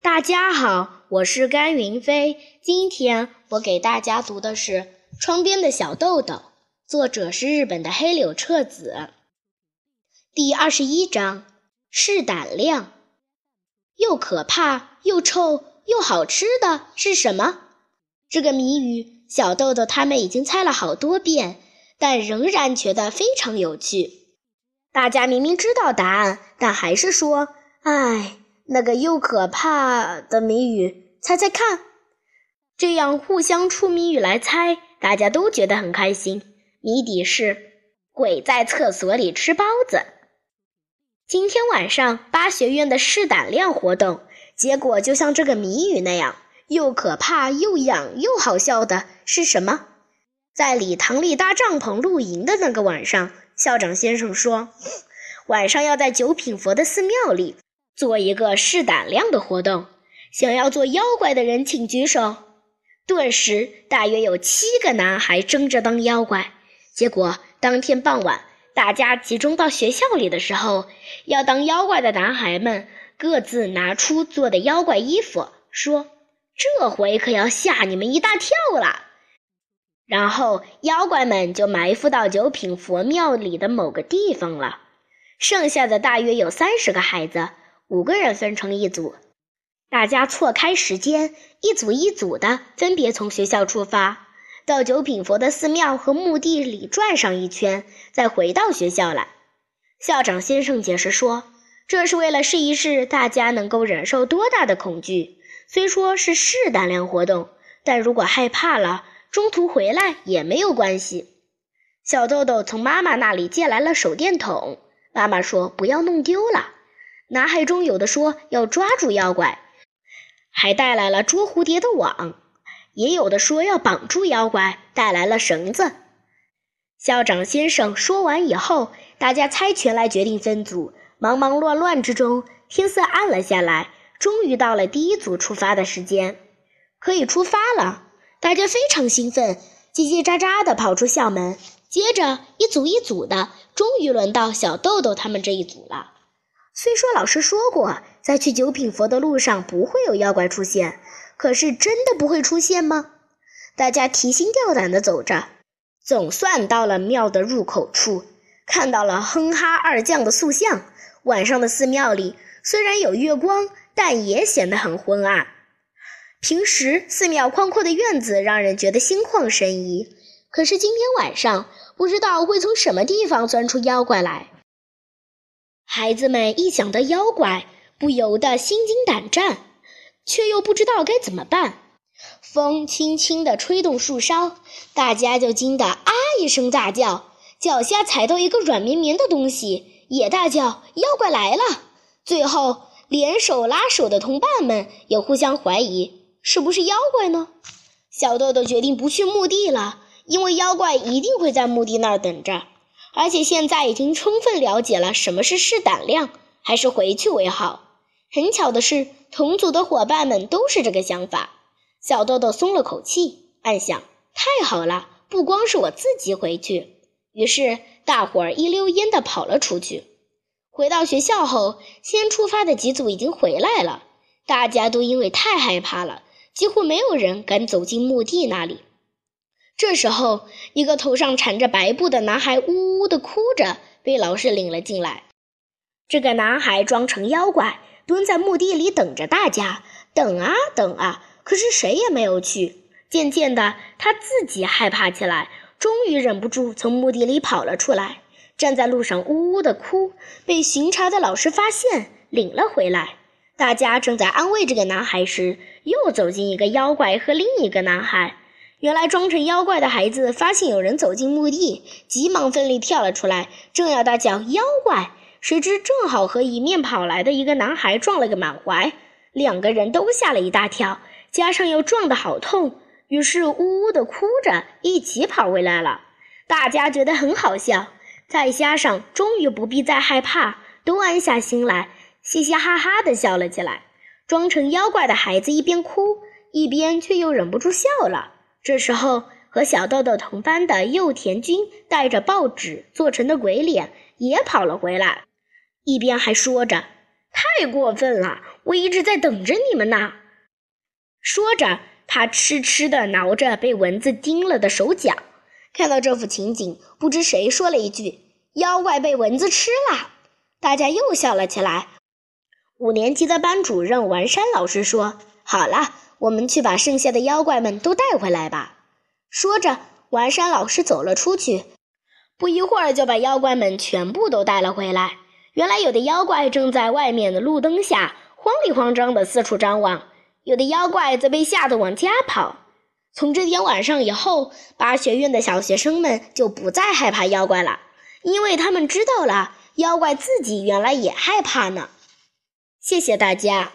大家好，我是甘云飞。今天我给大家读的是《窗边的小豆豆》，作者是日本的黑柳彻子。第二十一章：是胆量。又可怕又臭又好吃的是什么？这个谜语，小豆豆他们已经猜了好多遍，但仍然觉得非常有趣。大家明明知道答案，但还是说：“哎。”那个又可怕的谜语，猜猜看。这样互相出谜语来猜，大家都觉得很开心。谜底是鬼在厕所里吃包子。今天晚上八学院的试胆量活动，结果就像这个谜语那样，又可怕又痒又好笑的是什么？在礼堂里搭帐篷露营的那个晚上，校长先生说，晚上要在九品佛的寺庙里。做一个试胆量的活动，想要做妖怪的人请举手。顿时，大约有七个男孩争着当妖怪。结果，当天傍晚，大家集中到学校里的时候，要当妖怪的男孩们各自拿出做的妖怪衣服，说：“这回可要吓你们一大跳了。”然后，妖怪们就埋伏到九品佛庙里的某个地方了。剩下的大约有三十个孩子。五个人分成一组，大家错开时间，一组一组的分别从学校出发，到九品佛的寺庙和墓地里转上一圈，再回到学校来。校长先生解释说，这是为了试一试大家能够忍受多大的恐惧。虽说是试胆量活动，但如果害怕了，中途回来也没有关系。小豆豆从妈妈那里借来了手电筒，妈妈说不要弄丢了。男孩中有的说要抓住妖怪，还带来了捉蝴蝶的网；也有的说要绑住妖怪，带来了绳子。校长先生说完以后，大家猜拳来决定分组。忙忙乱乱之中，天色暗了下来，终于到了第一组出发的时间，可以出发了。大家非常兴奋，叽叽喳喳地跑出校门。接着，一组一组的，终于轮到小豆豆他们这一组了。虽说老师说过，在去九品佛的路上不会有妖怪出现，可是真的不会出现吗？大家提心吊胆地走着，总算到了庙的入口处，看到了哼哈二将的塑像。晚上的寺庙里虽然有月光，但也显得很昏暗。平时寺庙宽阔的院子让人觉得心旷神怡，可是今天晚上不知道会从什么地方钻出妖怪来。孩子们一想到妖怪，不由得心惊胆战，却又不知道该怎么办。风轻轻地吹动树梢，大家就惊得啊一声大叫，脚下踩到一个软绵绵的东西，也大叫：“妖怪来了！”最后，连手拉手的同伴们也互相怀疑是不是妖怪呢？小豆豆决定不去墓地了，因为妖怪一定会在墓地那儿等着。而且现在已经充分了解了什么是试胆量，还是回去为好。很巧的是，同组的伙伴们都是这个想法。小豆豆松了口气，暗想：太好了，不光是我自己回去。于是，大伙儿一溜烟地跑了出去。回到学校后，先出发的几组已经回来了。大家都因为太害怕了，几乎没有人敢走进墓地那里。这时候，一个头上缠着白布的男孩呜呜地哭着，被老师领了进来。这个男孩装成妖怪，蹲在墓地里等着大家。等啊等啊，可是谁也没有去。渐渐的，他自己害怕起来，终于忍不住从墓地里跑了出来，站在路上呜呜地哭。被巡查的老师发现，领了回来。大家正在安慰这个男孩时，又走进一个妖怪和另一个男孩。原来装成妖怪的孩子发现有人走进墓地，急忙奋力跳了出来，正要大叫“妖怪”，谁知正好和迎面跑来的一个男孩撞了个满怀，两个人都吓了一大跳，加上又撞得好痛，于是呜呜地哭着一起跑回来了。大家觉得很好笑，再加上终于不必再害怕，都安下心来，嘻嘻哈哈地笑了起来。装成妖怪的孩子一边哭，一边却又忍不住笑了。这时候，和小豆豆同班的右田君带着报纸做成的鬼脸也跑了回来，一边还说着：“太过分了！我一直在等着你们呢。”说着，他痴痴地挠着被蚊子叮了的手脚。看到这幅情景，不知谁说了一句：“妖怪被蚊子吃了。”大家又笑了起来。五年级的班主任王山老师说：“好了，我们去把剩下的妖怪们都带回来吧。”说着，王山老师走了出去。不一会儿，就把妖怪们全部都带了回来。原来，有的妖怪正在外面的路灯下慌里慌张地四处张望，有的妖怪则被吓得往家跑。从这天晚上以后，八学院的小学生们就不再害怕妖怪了，因为他们知道了妖怪自己原来也害怕呢。谢谢大家。